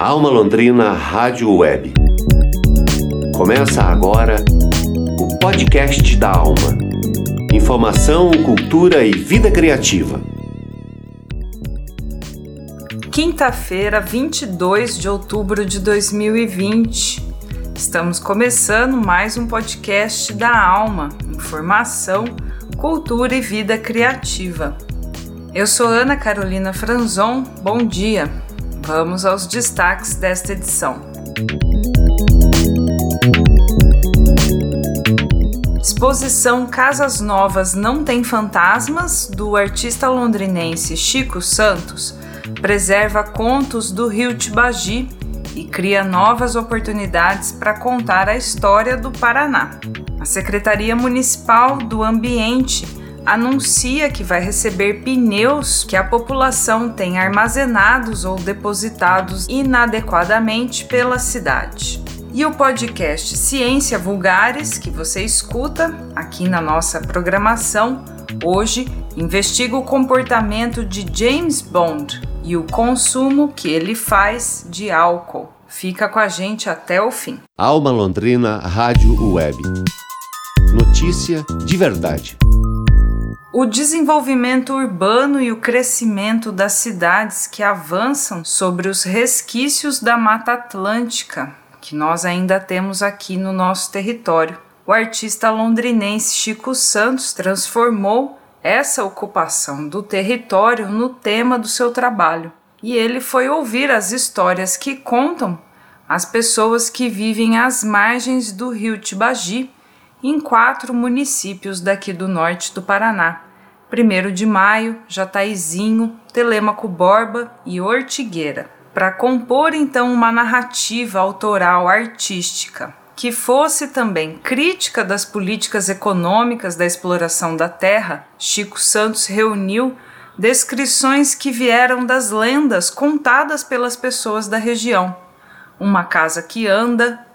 Alma Londrina Rádio Web. Começa agora o podcast da Alma. Informação, cultura e vida criativa. Quinta-feira, 22 de outubro de 2020. Estamos começando mais um podcast da Alma. Informação, cultura e vida criativa. Eu sou Ana Carolina Franzon. Bom dia. Vamos aos destaques desta edição. Exposição Casas Novas Não Tem Fantasmas, do artista londrinense Chico Santos, preserva contos do rio Tibagi e cria novas oportunidades para contar a história do Paraná. A Secretaria Municipal do Ambiente anuncia que vai receber pneus que a população tem armazenados ou depositados inadequadamente pela cidade. E o podcast Ciência Vulgares, que você escuta aqui na nossa programação, hoje investiga o comportamento de James Bond e o consumo que ele faz de álcool. Fica com a gente até o fim. Alma Londrina Rádio Web. Notícia de verdade. O desenvolvimento urbano e o crescimento das cidades que avançam sobre os resquícios da Mata Atlântica, que nós ainda temos aqui no nosso território. O artista londrinense Chico Santos transformou essa ocupação do território no tema do seu trabalho. E ele foi ouvir as histórias que contam as pessoas que vivem às margens do rio Tibagi em quatro municípios daqui do norte do Paraná: 1 de Maio, Jataizinho, Telêmaco Borba e Ortigueira, para compor então uma narrativa autoral artística que fosse também crítica das políticas econômicas da exploração da terra, Chico Santos reuniu descrições que vieram das lendas contadas pelas pessoas da região. Uma casa que anda,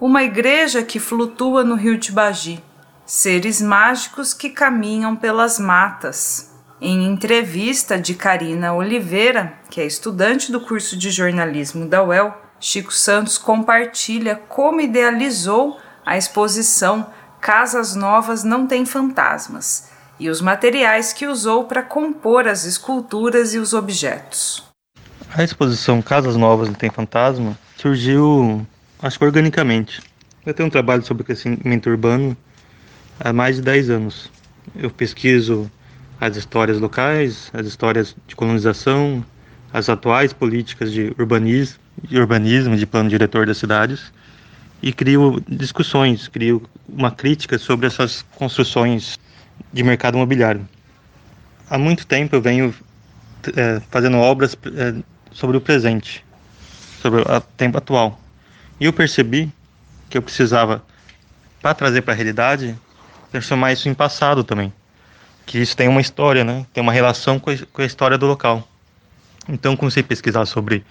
uma igreja que flutua no rio Tibagi, seres mágicos que caminham pelas matas. Em entrevista de Karina Oliveira, que é estudante do curso de jornalismo da UEL, Chico Santos compartilha como idealizou a exposição Casas Novas Não Tem Fantasmas e os materiais que usou para compor as esculturas e os objetos. A exposição Casas Novas Não Tem Fantasma surgiu acho que organicamente. Eu tenho um trabalho sobre crescimento urbano há mais de 10 anos. Eu pesquiso as histórias locais, as histórias de colonização, as atuais políticas de urbanismo, de urbanismo, de plano diretor das cidades e crio discussões, crio uma crítica sobre essas construções de mercado imobiliário. Há muito tempo eu venho é, fazendo obras é, sobre o presente, sobre o tempo atual. E eu percebi que eu precisava, para trazer para a realidade, transformar isso em passado também. Que isso tem uma história, né? Tem uma relação com a, história do local. Então comecei a pesquisar sobre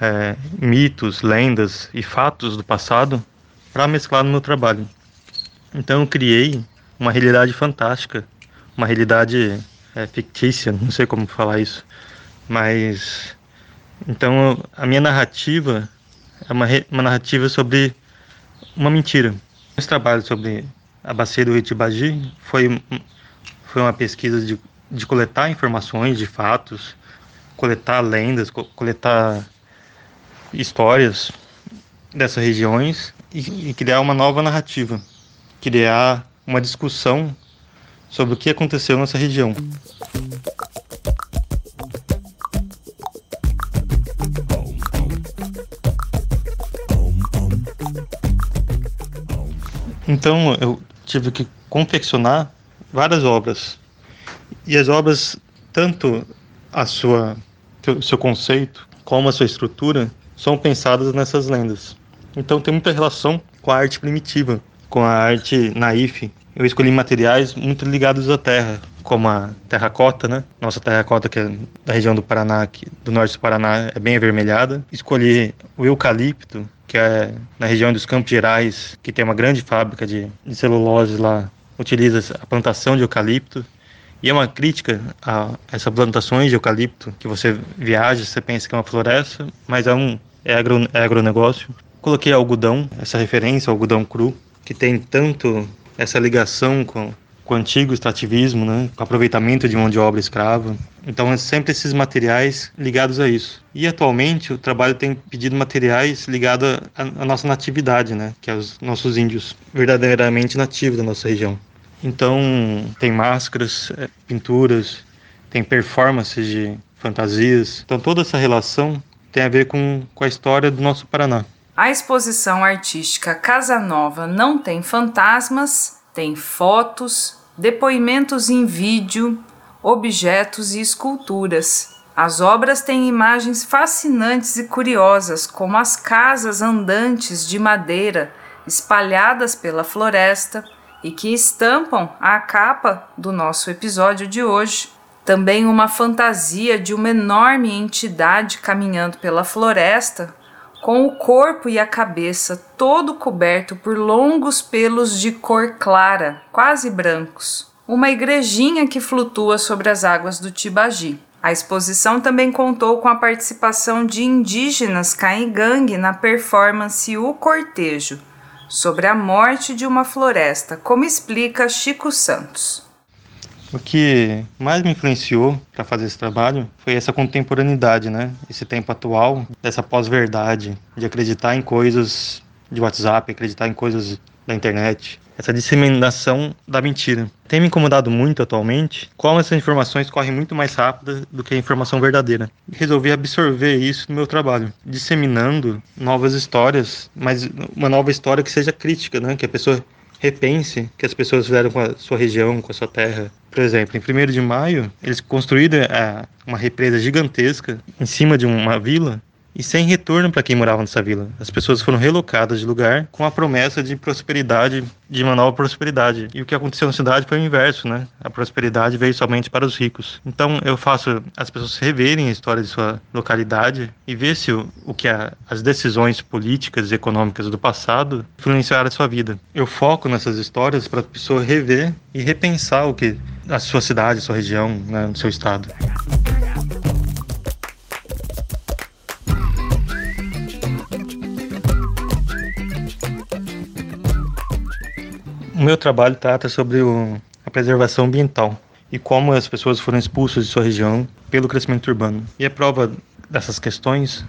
é, mitos, lendas e fatos do passado para mesclar no meu trabalho. Então eu criei uma realidade fantástica, uma realidade é, fictícia, não sei como falar isso, mas então a minha narrativa é uma, uma narrativa sobre uma mentira. Esse trabalho sobre a bacia do Itibagi foi, foi uma pesquisa de, de coletar informações de fatos, coletar lendas, co coletar histórias dessas regiões e, e criar uma nova narrativa, criar uma discussão sobre o que aconteceu nessa região. Então eu tive que confeccionar várias obras. E as obras, tanto a sua seu conceito como a sua estrutura, são pensadas nessas lendas. Então tem muita relação com a arte primitiva, com a arte naif. Eu escolhi materiais muito ligados à terra, como a terracota, né? Nossa terracota que é da região do Paraná, do norte do Paraná, é bem avermelhada. Escolhi o eucalipto, que é na região dos Campos Gerais, que tem uma grande fábrica de, de celulose lá, utiliza a plantação de eucalipto. E é uma crítica a essas plantações de eucalipto, que você viaja, você pensa que é uma floresta, mas é um, é, agro, é agronegócio. Coloquei algodão, essa referência, algodão cru, que tem tanto essa ligação com, com o antigo extrativismo, né, com o aproveitamento de mão de obra escrava. Então, é sempre esses materiais ligados a isso. E atualmente o trabalho tem pedido materiais ligados à, nossa natividade, né, que é os nossos índios verdadeiramente nativos da nossa região. Então, tem máscaras, é, pinturas, tem performances de fantasias. Então, toda essa relação tem a ver com, com a história do nosso Paraná. A exposição artística Casa Nova não tem fantasmas, tem fotos, depoimentos em vídeo, objetos e esculturas. As obras têm imagens fascinantes e curiosas, como as casas andantes de madeira espalhadas pela floresta e que estampam a capa do nosso episódio de hoje. Também uma fantasia de uma enorme entidade caminhando pela floresta, com o corpo e a cabeça todo coberto por longos pelos de cor clara, quase brancos. Uma igrejinha que flutua sobre as águas do Tibagi. A exposição também contou com a participação de indígenas Caingangue na performance O Cortejo, sobre a morte de uma floresta, como explica Chico Santos. O que mais me influenciou para fazer esse trabalho foi essa contemporaneidade, né? Esse tempo atual, dessa pós-verdade, de acreditar em coisas de WhatsApp, acreditar em coisas da internet, essa disseminação da mentira. Tem me incomodado muito atualmente como essas informações correm muito mais rápido do que a informação verdadeira. Resolvi absorver isso no meu trabalho, disseminando novas histórias, mas uma nova história que seja crítica, né? Que a pessoa repense que as pessoas fizeram com a sua região, com a sua terra. Por exemplo, em 1 de maio, eles construíram é, uma represa gigantesca em cima de uma vila e sem retorno para quem morava nessa vila. As pessoas foram relocadas de lugar com a promessa de prosperidade, de uma nova prosperidade. E o que aconteceu na cidade foi o inverso, né? A prosperidade veio somente para os ricos. Então eu faço as pessoas reverem a história de sua localidade e ver se o, o que a, as decisões políticas e econômicas do passado influenciaram a sua vida. Eu foco nessas histórias para a pessoa rever e repensar o que a sua cidade, a sua região, né, o seu estado. O meu trabalho trata sobre o, a preservação ambiental e como as pessoas foram expulsas de sua região pelo crescimento urbano. E a prova dessas questões,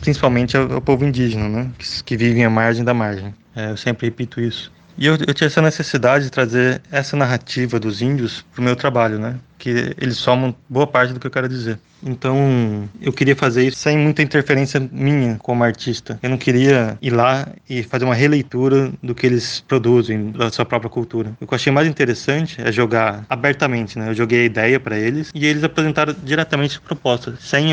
principalmente, é o povo indígena, né, que, que vive à margem da margem. É, eu sempre repito isso. E eu, eu tinha essa necessidade de trazer essa narrativa dos índios para o meu trabalho, né? Que eles somam boa parte do que eu quero dizer. Então, eu queria fazer isso sem muita interferência minha como artista. Eu não queria ir lá e fazer uma releitura do que eles produzem, da sua própria cultura. O que eu achei mais interessante é jogar abertamente, né? Eu joguei a ideia para eles e eles apresentaram diretamente a proposta, sem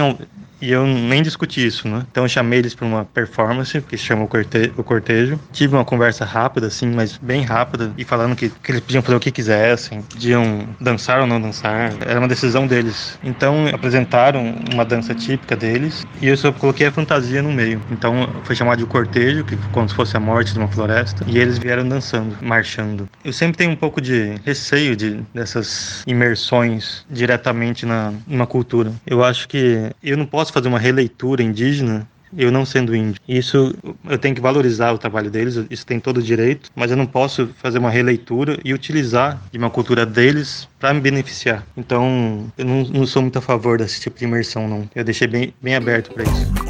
e eu nem discuti isso, né? Então eu chamei eles para uma performance que chama o, corte o Cortejo. Tive uma conversa rápida, assim, mas bem rápida, e falando que, que eles podiam fazer o que quisessem, podiam dançar ou não dançar. Era uma decisão deles. Então apresentaram uma dança típica deles e eu só coloquei a fantasia no meio. Então foi chamado de Cortejo, que como se fosse a morte de uma floresta, e eles vieram dançando, marchando. Eu sempre tenho um pouco de receio de dessas imersões diretamente na numa cultura. Eu acho que eu não posso fazer uma releitura indígena eu não sendo índio. Isso eu tenho que valorizar o trabalho deles, isso tem todo o direito, mas eu não posso fazer uma releitura e utilizar de uma cultura deles para me beneficiar. Então, eu não, não, sou muito a favor desse tipo de imersão, não. Eu deixei bem, bem aberto para isso.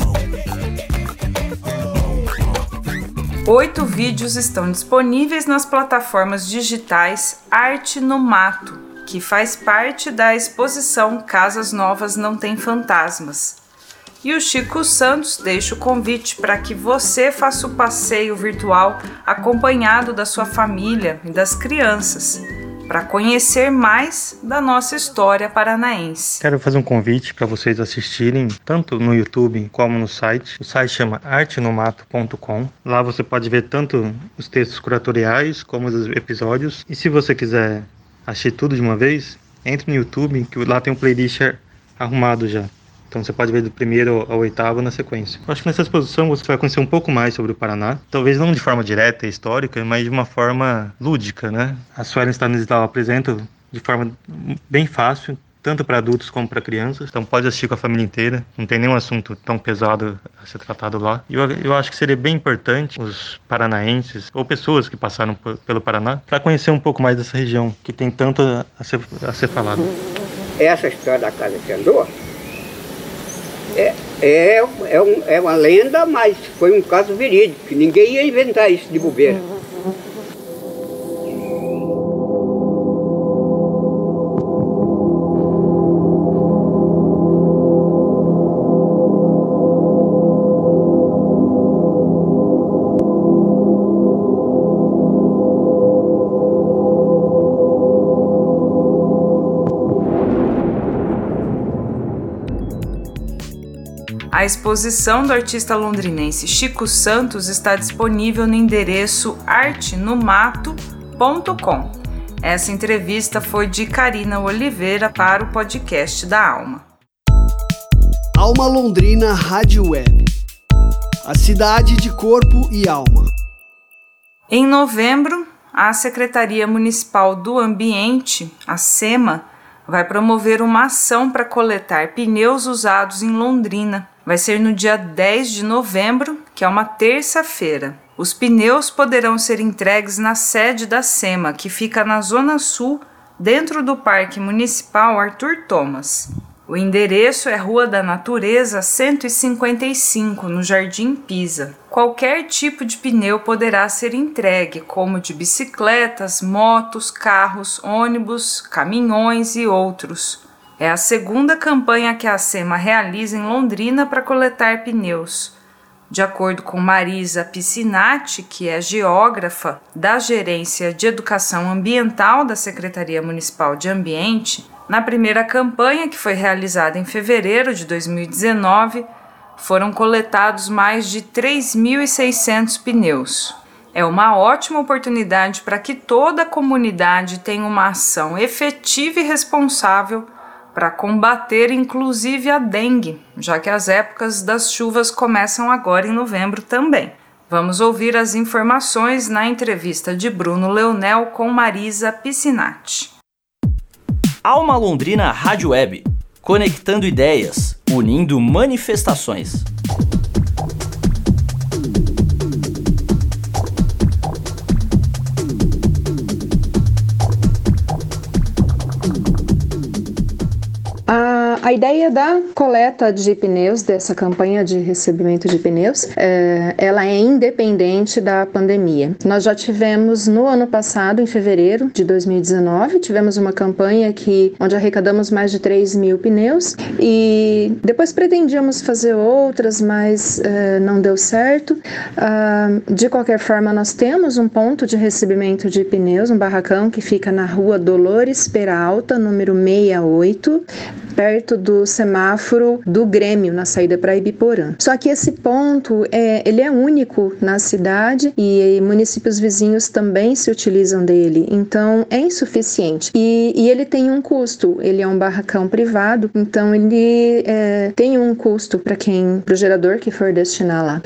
Oito vídeos estão disponíveis nas plataformas digitais Arte no Mato, que faz parte da exposição Casas Novas Não Tem Fantasmas e o Chico Santos deixa o convite para que você faça o passeio virtual acompanhado da sua família e das crianças, para conhecer mais da nossa história paranaense. Quero fazer um convite para vocês assistirem tanto no YouTube como no site. O site chama artenomato.com. Lá você pode ver tanto os textos curatoriais como os episódios. E se você quiser assistir tudo de uma vez, entre no YouTube, que lá tem um playlist arrumado já. Então você pode ver do primeiro ao oitavo na sequência. Acho que nessa exposição você vai conhecer um pouco mais sobre o Paraná. Talvez não de forma direta e histórica, mas de uma forma lúdica, né? A Suelen Stanislau apresenta de forma bem fácil tanto para adultos como para crianças, então pode assistir com a família inteira, não tem nenhum assunto tão pesado a ser tratado lá. E eu, eu acho que seria bem importante os paranaenses ou pessoas que passaram pelo Paraná para conhecer um pouco mais dessa região que tem tanto a ser, a ser falado. Essa história da casa que andou é, é, é, um, é uma lenda, mas foi um caso verídico, ninguém ia inventar isso de bobeira. Exposição do artista londrinense Chico Santos está disponível no endereço artenomato.com. Essa entrevista foi de Karina Oliveira para o podcast da Alma. Alma Londrina Rádio Web. A cidade de corpo e alma. Em novembro, a Secretaria Municipal do Ambiente, a SEMA, vai promover uma ação para coletar pneus usados em Londrina vai ser no dia 10 de novembro, que é uma terça-feira. Os pneus poderão ser entregues na sede da SEMA, que fica na Zona Sul, dentro do Parque Municipal Arthur Thomas. O endereço é Rua da Natureza 155, no Jardim Pisa. Qualquer tipo de pneu poderá ser entregue, como de bicicletas, motos, carros, ônibus, caminhões e outros. É a segunda campanha que a SEMA realiza em Londrina para coletar pneus. De acordo com Marisa Piscinati, que é geógrafa da Gerência de Educação Ambiental da Secretaria Municipal de Ambiente, na primeira campanha, que foi realizada em fevereiro de 2019, foram coletados mais de 3.600 pneus. É uma ótima oportunidade para que toda a comunidade tenha uma ação efetiva e responsável para combater inclusive a dengue, já que as épocas das chuvas começam agora em novembro também. Vamos ouvir as informações na entrevista de Bruno Leonel com Marisa Piscinati. Alma Londrina Rádio Web, conectando ideias, unindo manifestações. A ideia da coleta de pneus, dessa campanha de recebimento de pneus, é, ela é independente da pandemia. Nós já tivemos no ano passado, em fevereiro de 2019, tivemos uma campanha que, onde arrecadamos mais de 3 mil pneus e depois pretendíamos fazer outras, mas é, não deu certo. Ah, de qualquer forma, nós temos um ponto de recebimento de pneus, um barracão que fica na rua Dolores Peralta, número 68, perto perto do semáforo do Grêmio na saída para Ibiporã. Só que esse ponto é, ele é único na cidade e municípios vizinhos também se utilizam dele, então é insuficiente. E, e ele tem um custo, ele é um barracão privado, então ele é, tem um custo para quem, para o gerador que for destinar lá.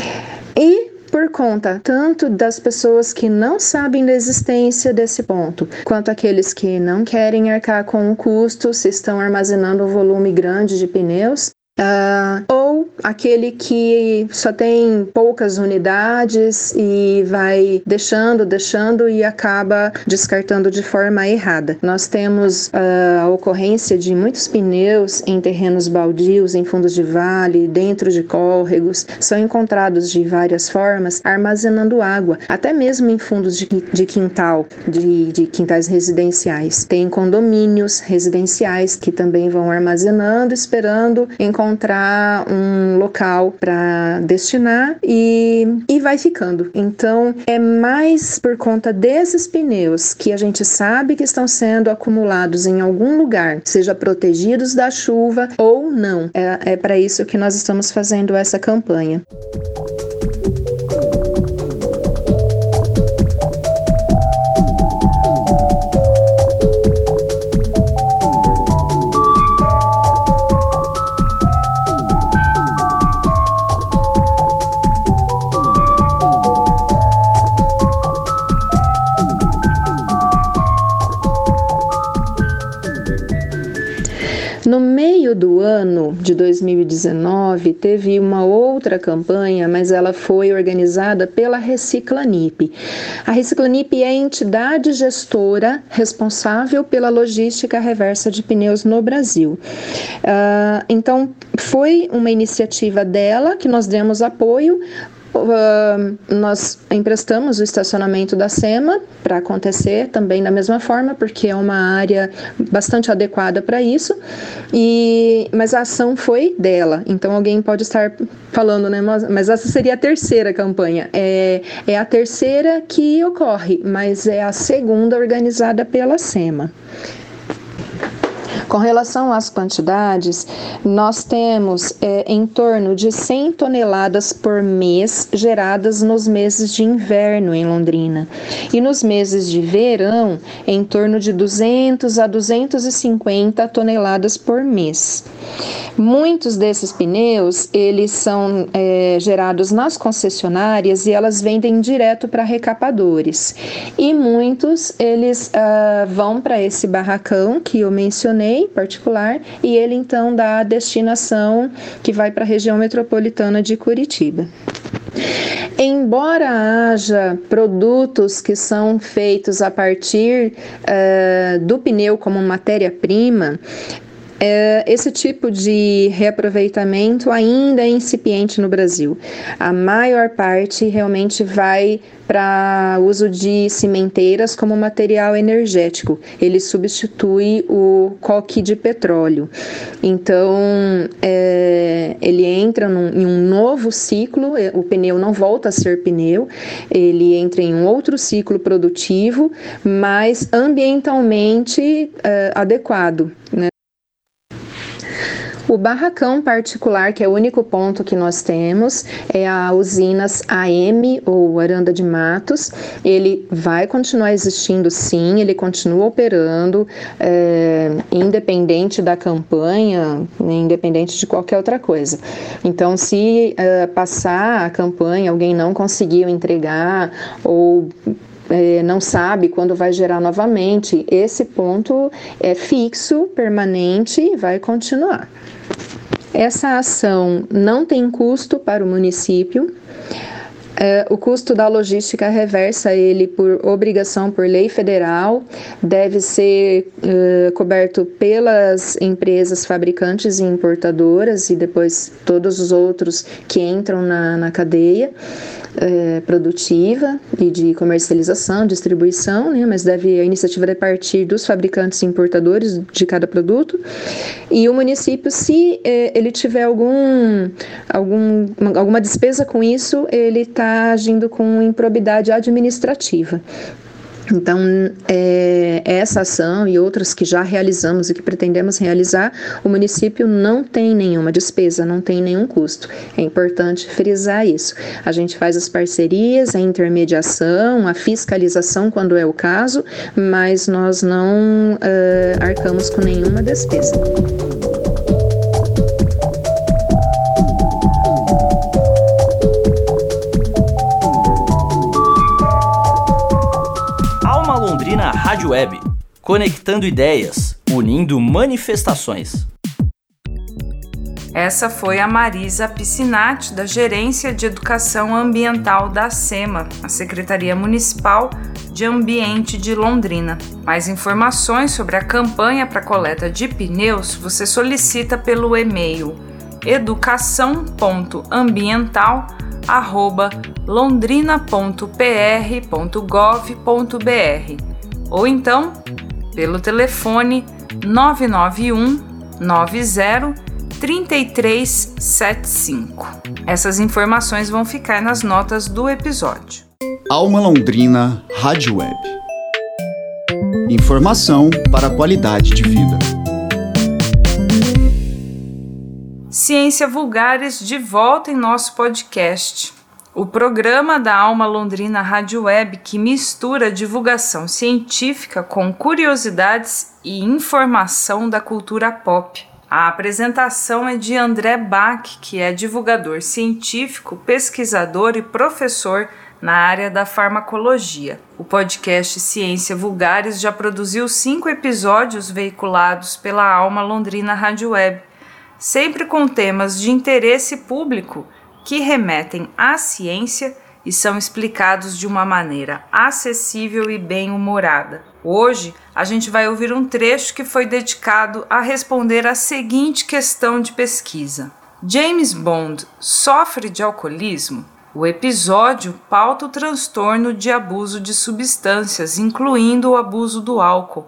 E por conta tanto das pessoas que não sabem da existência desse ponto, quanto aqueles que não querem arcar com o custo, se estão armazenando um volume grande de pneus, Uh, ou aquele que só tem poucas unidades e vai deixando, deixando e acaba descartando de forma errada. Nós temos uh, a ocorrência de muitos pneus em terrenos baldios, em fundos de vale, dentro de córregos, são encontrados de várias formas, armazenando água, até mesmo em fundos de, de quintal, de, de quintais residenciais. Tem condomínios residenciais que também vão armazenando, esperando encontrar encontrar um local para destinar e, e vai ficando. Então, é mais por conta desses pneus que a gente sabe que estão sendo acumulados em algum lugar, seja protegidos da chuva ou não. É, é para isso que nós estamos fazendo essa campanha. De 2019, teve uma outra campanha, mas ela foi organizada pela Reciclanip. A Reciclanip é a entidade gestora responsável pela logística reversa de pneus no Brasil. Uh, então, foi uma iniciativa dela que nós demos apoio Uh, nós emprestamos o estacionamento da SEMA para acontecer também da mesma forma, porque é uma área bastante adequada para isso. E mas a ação foi dela. Então alguém pode estar falando, né? Mas essa seria a terceira campanha. É, é a terceira que ocorre, mas é a segunda organizada pela SEMA. Com relação às quantidades, nós temos é, em torno de 100 toneladas por mês geradas nos meses de inverno em Londrina. E nos meses de verão, em torno de 200 a 250 toneladas por mês. Muitos desses pneus, eles são é, gerados nas concessionárias e elas vendem direto para recapadores. E muitos, eles uh, vão para esse barracão que eu mencionei, particular e ele então dá a destinação que vai para a região metropolitana de Curitiba. Embora haja produtos que são feitos a partir uh, do pneu como matéria-prima, esse tipo de reaproveitamento ainda é incipiente no Brasil. A maior parte realmente vai para uso de cimenteiras como material energético. Ele substitui o coque de petróleo. Então, é, ele entra num, em um novo ciclo. É, o pneu não volta a ser pneu. Ele entra em um outro ciclo produtivo, mas ambientalmente é, adequado. Né? O barracão particular, que é o único ponto que nós temos, é a usinas AM ou Aranda de Matos. Ele vai continuar existindo sim, ele continua operando, é, independente da campanha, independente de qualquer outra coisa. Então, se é, passar a campanha, alguém não conseguiu entregar ou não sabe quando vai gerar novamente, esse ponto é fixo, permanente e vai continuar. Essa ação não tem custo para o município. É, o custo da logística reversa ele por obrigação por lei federal, deve ser uh, coberto pelas empresas fabricantes e importadoras e depois todos os outros que entram na, na cadeia é, produtiva e de comercialização, distribuição, né, mas deve a iniciativa deve partir dos fabricantes e importadores de cada produto. E o município, se é, ele tiver algum, algum, alguma despesa com isso, ele está agindo com improbidade administrativa. Então, é, essa ação e outras que já realizamos e que pretendemos realizar, o município não tem nenhuma despesa, não tem nenhum custo. É importante frisar isso. A gente faz as parcerias, a intermediação, a fiscalização quando é o caso, mas nós não uh, arcamos com nenhuma despesa. Rádio Web, conectando ideias, unindo manifestações. Essa foi a Marisa Piscinati, da Gerência de Educação Ambiental da SEMA, a Secretaria Municipal de Ambiente de Londrina. Mais informações sobre a campanha para coleta de pneus você solicita pelo e-mail educação.ambiental@londrina.pr.gov.br ou então pelo telefone 991 90 3375. Essas informações vão ficar nas notas do episódio. Alma Londrina Rádio Web. Informação para a qualidade de vida. Ciência Vulgares de volta em nosso podcast. O programa da Alma Londrina Rádio Web que mistura divulgação científica com curiosidades e informação da cultura pop. A apresentação é de André Bach, que é divulgador científico, pesquisador e professor na área da farmacologia. O podcast Ciência Vulgares já produziu cinco episódios veiculados pela Alma Londrina Rádio Web sempre com temas de interesse público que remetem à ciência e são explicados de uma maneira acessível e bem-humorada. Hoje, a gente vai ouvir um trecho que foi dedicado a responder a seguinte questão de pesquisa: James Bond sofre de alcoolismo? O episódio pauta o transtorno de abuso de substâncias, incluindo o abuso do álcool,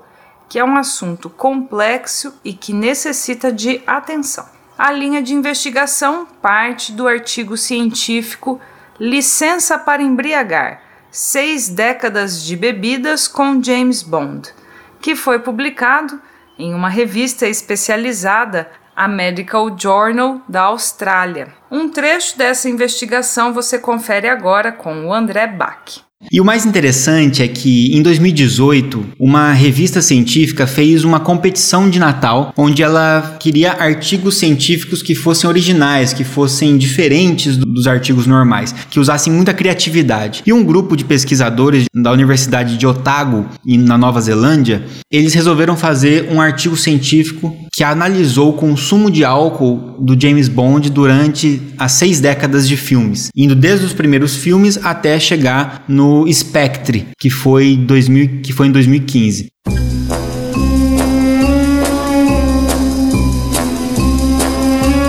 que é um assunto complexo e que necessita de atenção. A linha de investigação parte do artigo científico Licença para Embriagar Seis Décadas de Bebidas com James Bond, que foi publicado em uma revista especializada, a Medical Journal da Austrália. Um trecho dessa investigação você confere agora com o André Bach. E o mais interessante é que em 2018, uma revista científica fez uma competição de Natal onde ela queria artigos científicos que fossem originais, que fossem diferentes dos artigos normais, que usassem muita criatividade. E um grupo de pesquisadores da Universidade de Otago, na Nova Zelândia, eles resolveram fazer um artigo científico que analisou o consumo de álcool do James Bond durante as seis décadas de filmes, indo desde os primeiros filmes até chegar no Spectre, que foi, 2000, que foi em 2015.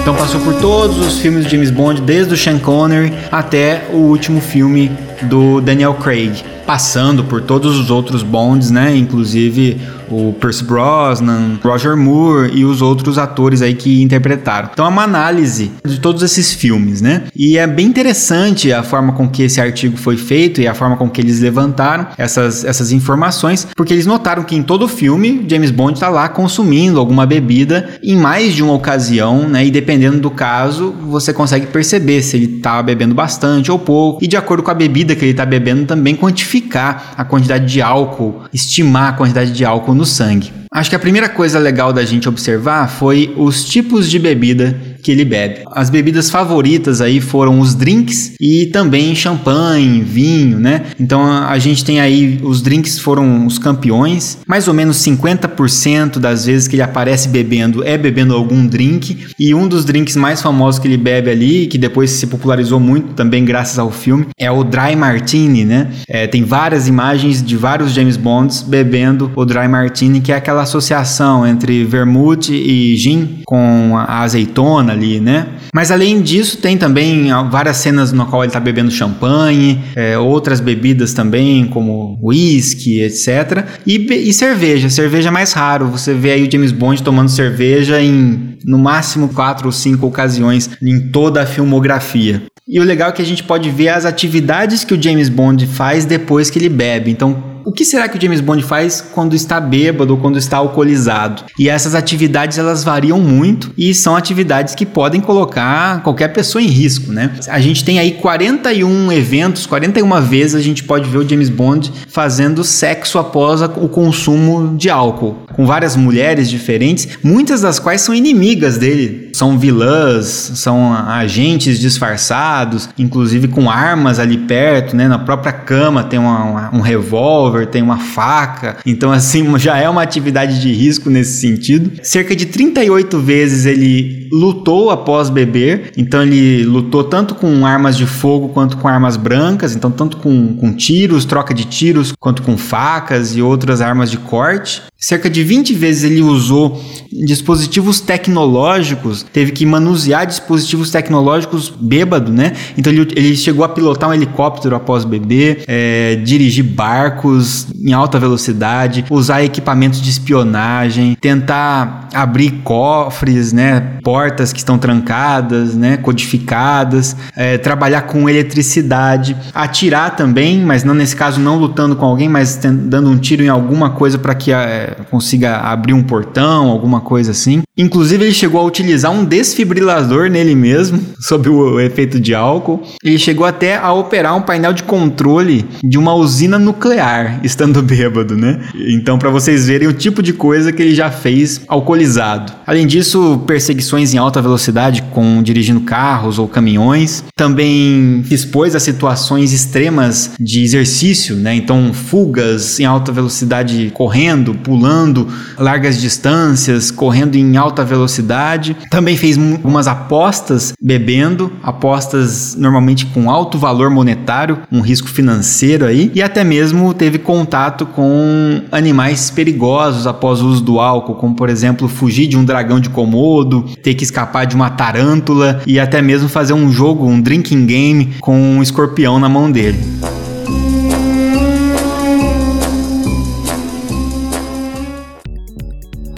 Então passou por todos os filmes de James Bond, desde o Sean Connery até o último filme do Daniel Craig, passando por todos os outros Bonds, né? Inclusive o Percy Brosnan, Roger Moore e os outros atores aí que interpretaram. Então é uma análise de todos esses filmes, né? E é bem interessante a forma com que esse artigo foi feito e a forma com que eles levantaram essas, essas informações, porque eles notaram que em todo filme James Bond está lá consumindo alguma bebida em mais de uma ocasião, né? E dependendo do caso, você consegue perceber se ele está bebendo bastante ou pouco, e de acordo com a bebida que ele está bebendo, também quantificar a quantidade de álcool, estimar a quantidade de álcool no sangue. Acho que a primeira coisa legal da gente observar foi os tipos de bebida que ele bebe. As bebidas favoritas aí foram os drinks e também champanhe, vinho, né? Então a gente tem aí os drinks foram os campeões. Mais ou menos 50% das vezes que ele aparece bebendo é bebendo algum drink e um dos drinks mais famosos que ele bebe ali, que depois se popularizou muito também graças ao filme, é o Dry Martini, né? É, tem várias imagens de vários James Bonds bebendo o Dry Martini, que é aquela associação entre vermute e gin com a azeitona ali, né? Mas além disso, tem também várias cenas no qual ele está bebendo champanhe, é, outras bebidas também, como whisky, etc. E, e cerveja. Cerveja é mais raro. Você vê aí o James Bond tomando cerveja em no máximo quatro ou cinco ocasiões em toda a filmografia. E o legal é que a gente pode ver as atividades que o James Bond faz depois que ele bebe. Então, o que será que o James Bond faz quando está bêbado ou quando está alcoolizado? E essas atividades elas variam muito e são atividades que podem colocar qualquer pessoa em risco, né? A gente tem aí 41 eventos, 41 vezes a gente pode ver o James Bond fazendo sexo após o consumo de álcool, com várias mulheres diferentes, muitas das quais são inimigas dele, são vilãs, são agentes disfarçados, inclusive com armas ali perto, né? Na própria cama tem uma, uma, um revólver tem uma faca. Então, assim, já é uma atividade de risco nesse sentido. Cerca de 38 vezes ele lutou após beber. Então, ele lutou tanto com armas de fogo quanto com armas brancas. Então, tanto com, com tiros, troca de tiros, quanto com facas e outras armas de corte. Cerca de 20 vezes ele usou dispositivos tecnológicos, teve que manusear dispositivos tecnológicos bêbado, né? Então ele, ele chegou a pilotar um helicóptero após beber, é, dirigir barcos em alta velocidade, usar equipamentos de espionagem, tentar abrir cofres, né? Portas que estão trancadas, né? Codificadas, é, trabalhar com eletricidade, atirar também, mas não nesse caso não lutando com alguém, mas dando um tiro em alguma coisa para que é, consiga abrir um portão, alguma coisa assim. Inclusive, ele chegou a utilizar um desfibrilador nele mesmo, sob o efeito de álcool. Ele chegou até a operar um painel de controle de uma usina nuclear, estando bêbado, né? Então, para vocês verem o tipo de coisa que ele já fez alcoolizado. Além disso, perseguições em alta velocidade, com dirigindo carros ou caminhões. Também expôs a situações extremas de exercício, né? Então, fugas em alta velocidade correndo, pulando largas distâncias, correndo em alta alta velocidade. Também fez algumas apostas bebendo, apostas normalmente com alto valor monetário, um risco financeiro aí, e até mesmo teve contato com animais perigosos após o uso do álcool, como por exemplo fugir de um dragão de Komodo, ter que escapar de uma tarântula e até mesmo fazer um jogo, um drinking game com um escorpião na mão dele.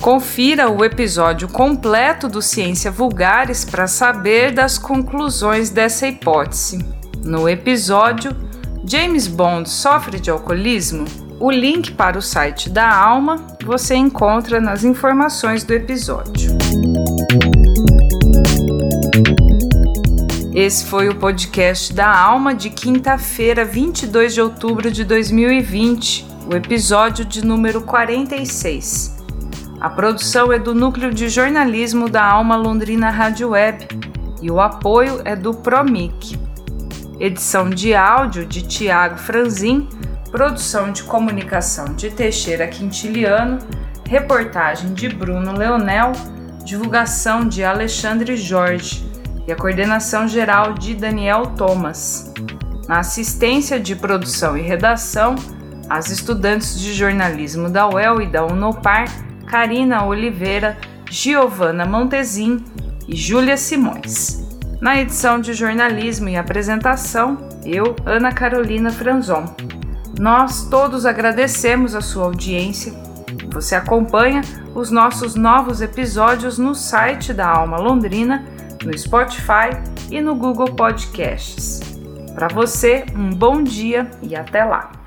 Confira o episódio completo do Ciência Vulgares para saber das conclusões dessa hipótese. No episódio James Bond sofre de alcoolismo? O link para o site da Alma você encontra nas informações do episódio. Esse foi o podcast da Alma de quinta-feira, 22 de outubro de 2020, o episódio de número 46. A produção é do Núcleo de Jornalismo da Alma Londrina Rádio Web e o apoio é do Promic. Edição de áudio de Tiago Franzin, produção de comunicação de Teixeira Quintiliano, reportagem de Bruno Leonel, divulgação de Alexandre Jorge e a coordenação geral de Daniel Thomas. Na assistência de produção e redação, as estudantes de jornalismo da UEL e da Unopar Karina Oliveira, Giovana Montezin e Júlia Simões. Na edição de jornalismo e apresentação, eu, Ana Carolina Franzon. Nós todos agradecemos a sua audiência. Você acompanha os nossos novos episódios no site da Alma Londrina, no Spotify e no Google Podcasts. Para você, um bom dia e até lá!